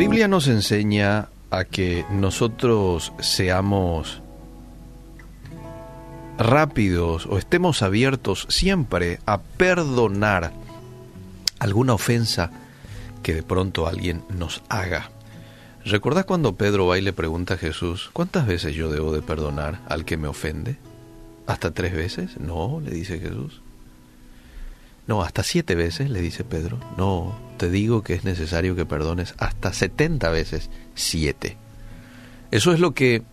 Biblia nos enseña a que nosotros seamos rápidos o estemos abiertos siempre a perdonar alguna ofensa que de pronto alguien nos haga. ¿Recordás cuando Pedro va y le pregunta a Jesús, ¿cuántas veces yo debo de perdonar al que me ofende? ¿Hasta tres veces? No, le dice Jesús. No, hasta siete veces, le dice Pedro. No, te digo que es necesario que perdones hasta setenta veces siete. Eso es lo que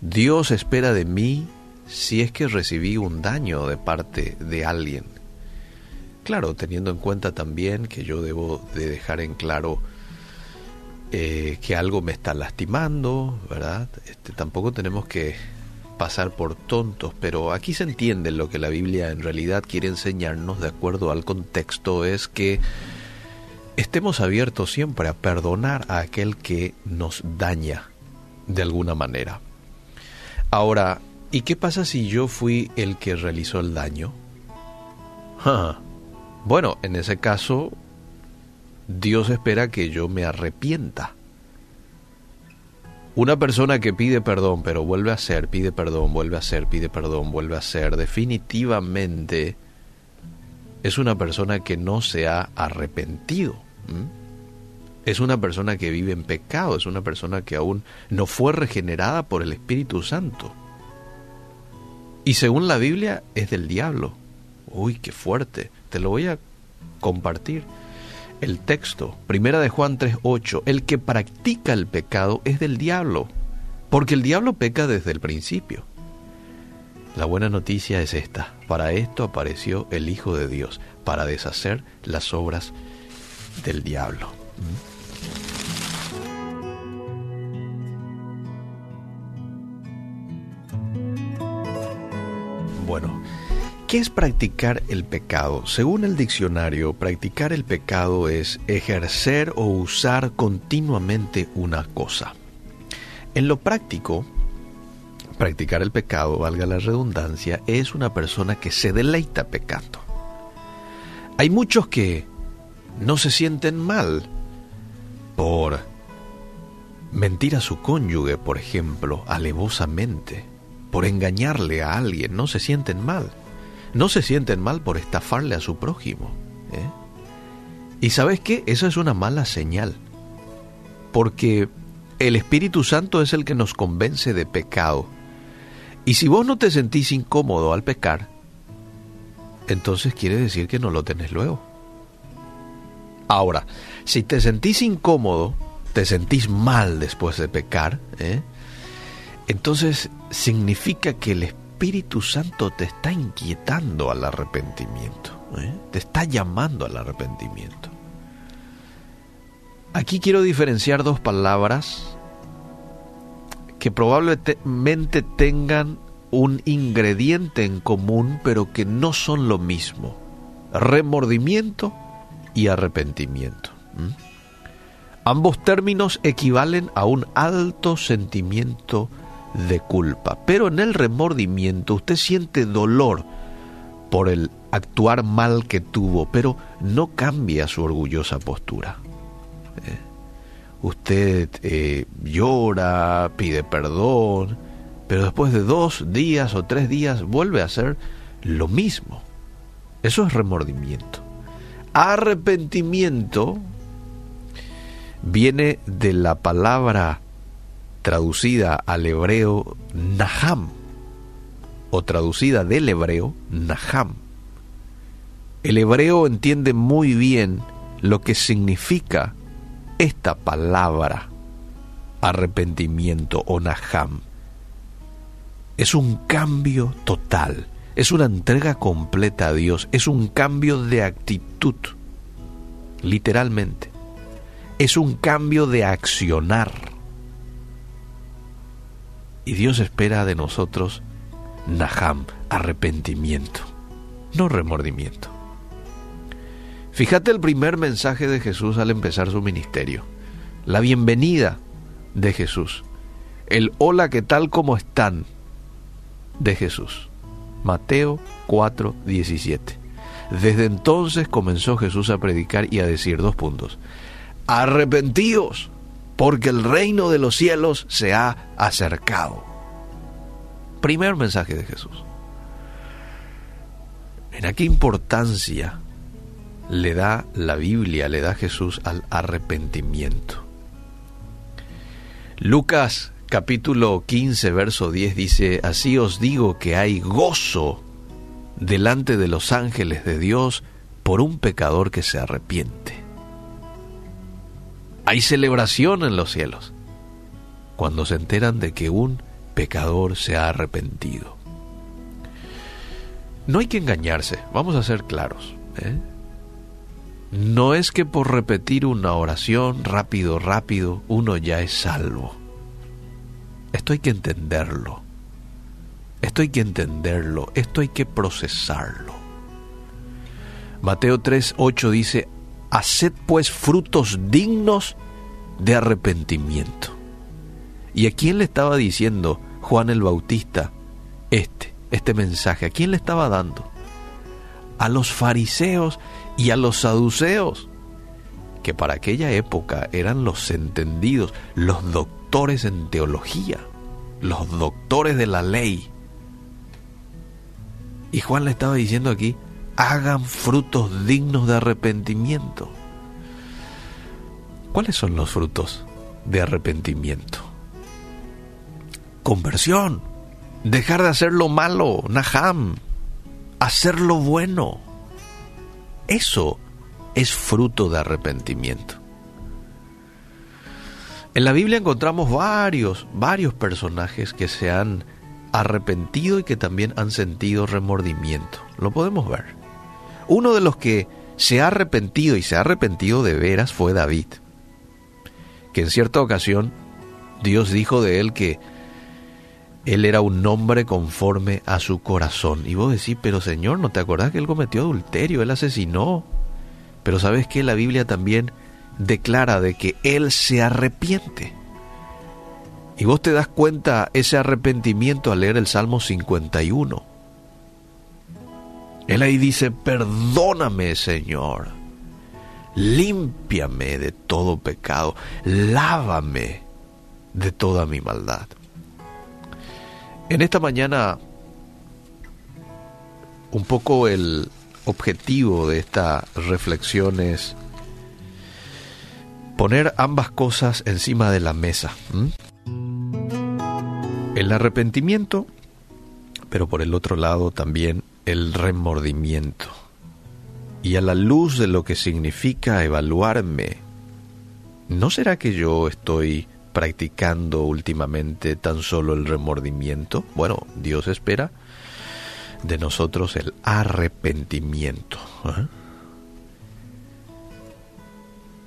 Dios espera de mí si es que recibí un daño de parte de alguien. Claro, teniendo en cuenta también que yo debo de dejar en claro eh, que algo me está lastimando, ¿verdad? Este, tampoco tenemos que pasar por tontos, pero aquí se entiende lo que la Biblia en realidad quiere enseñarnos de acuerdo al contexto, es que estemos abiertos siempre a perdonar a aquel que nos daña de alguna manera. Ahora, ¿y qué pasa si yo fui el que realizó el daño? Bueno, en ese caso, Dios espera que yo me arrepienta. Una persona que pide perdón, pero vuelve a hacer, pide perdón, vuelve a hacer, pide perdón, vuelve a hacer, definitivamente es una persona que no se ha arrepentido. Es una persona que vive en pecado, es una persona que aún no fue regenerada por el Espíritu Santo. Y según la Biblia es del diablo. Uy, qué fuerte. Te lo voy a compartir. El texto, primera de Juan 3:8, el que practica el pecado es del diablo, porque el diablo peca desde el principio. La buena noticia es esta, para esto apareció el Hijo de Dios, para deshacer las obras del diablo. ¿Qué es practicar el pecado? Según el diccionario, practicar el pecado es ejercer o usar continuamente una cosa. En lo práctico, practicar el pecado, valga la redundancia, es una persona que se deleita pecando. Hay muchos que no se sienten mal por mentir a su cónyuge, por ejemplo, alevosamente, por engañarle a alguien, no se sienten mal no se sienten mal por estafarle a su prójimo. ¿eh? Y sabes qué, esa es una mala señal, porque el Espíritu Santo es el que nos convence de pecado. Y si vos no te sentís incómodo al pecar, entonces quiere decir que no lo tenés luego. Ahora, si te sentís incómodo, te sentís mal después de pecar, ¿eh? entonces significa que el Espíritu Espíritu Santo te está inquietando al arrepentimiento, ¿eh? te está llamando al arrepentimiento. Aquí quiero diferenciar dos palabras que probablemente tengan un ingrediente en común, pero que no son lo mismo. Remordimiento y arrepentimiento. Ambos términos equivalen a un alto sentimiento de culpa. Pero en el remordimiento usted siente dolor por el actuar mal que tuvo, pero no cambia su orgullosa postura. ¿Eh? Usted eh, llora, pide perdón, pero después de dos días o tres días vuelve a hacer lo mismo. Eso es remordimiento. Arrepentimiento viene de la palabra traducida al hebreo Naham, o traducida del hebreo Naham. El hebreo entiende muy bien lo que significa esta palabra arrepentimiento o Naham. Es un cambio total, es una entrega completa a Dios, es un cambio de actitud, literalmente. Es un cambio de accionar y Dios espera de nosotros Naham, arrepentimiento, no remordimiento. Fíjate el primer mensaje de Jesús al empezar su ministerio, la bienvenida de Jesús, el hola, ¿qué tal como están? de Jesús. Mateo 4, 17. Desde entonces comenzó Jesús a predicar y a decir dos puntos. arrepentíos, porque el reino de los cielos se ha acercado. Primer mensaje de Jesús. Mira qué importancia le da la Biblia, le da Jesús al arrepentimiento. Lucas capítulo 15, verso 10 dice, Así os digo que hay gozo delante de los ángeles de Dios por un pecador que se arrepiente. Hay celebración en los cielos cuando se enteran de que un pecador se ha arrepentido. No hay que engañarse, vamos a ser claros. ¿eh? No es que por repetir una oración rápido, rápido, uno ya es salvo. Esto hay que entenderlo. Esto hay que entenderlo, esto hay que procesarlo. Mateo 3:8 dice, haced pues frutos dignos de arrepentimiento. ¿Y a quién le estaba diciendo Juan el Bautista este, este mensaje? ¿A quién le estaba dando? A los fariseos y a los saduceos, que para aquella época eran los entendidos, los doctores en teología, los doctores de la ley. Y Juan le estaba diciendo aquí, hagan frutos dignos de arrepentimiento. ¿Cuáles son los frutos de arrepentimiento? Conversión, dejar de hacer lo malo, naham, hacer lo bueno. Eso es fruto de arrepentimiento. En la Biblia encontramos varios, varios personajes que se han arrepentido y que también han sentido remordimiento. Lo podemos ver. Uno de los que se ha arrepentido y se ha arrepentido de veras fue David, que en cierta ocasión Dios dijo de él que él era un hombre conforme a su corazón. Y vos decís, pero Señor, ¿no te acordás que él cometió adulterio? Él asesinó. Pero sabes que la Biblia también declara de que él se arrepiente. Y vos te das cuenta ese arrepentimiento al leer el Salmo 51. Él ahí dice, perdóname Señor, límpiame de todo pecado, lávame de toda mi maldad. En esta mañana, un poco el objetivo de esta reflexión es poner ambas cosas encima de la mesa. El arrepentimiento, pero por el otro lado también el remordimiento. Y a la luz de lo que significa evaluarme, ¿no será que yo estoy practicando últimamente tan solo el remordimiento? Bueno, Dios espera de nosotros el arrepentimiento. ¿eh?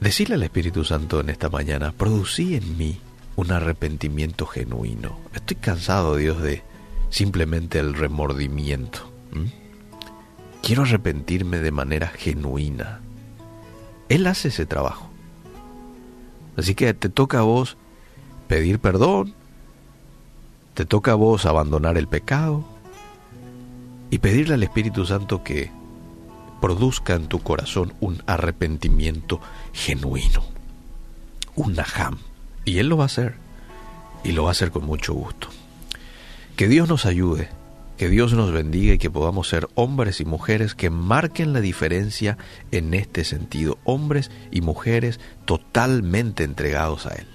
Decirle al Espíritu Santo en esta mañana, producí en mí un arrepentimiento genuino. Estoy cansado, Dios, de simplemente el remordimiento. Quiero arrepentirme de manera genuina. Él hace ese trabajo. Así que te toca a vos pedir perdón, te toca a vos abandonar el pecado y pedirle al Espíritu Santo que produzca en tu corazón un arrepentimiento genuino, un naham. Y Él lo va a hacer, y lo va a hacer con mucho gusto. Que Dios nos ayude que Dios nos bendiga y que podamos ser hombres y mujeres que marquen la diferencia en este sentido, hombres y mujeres totalmente entregados a Él.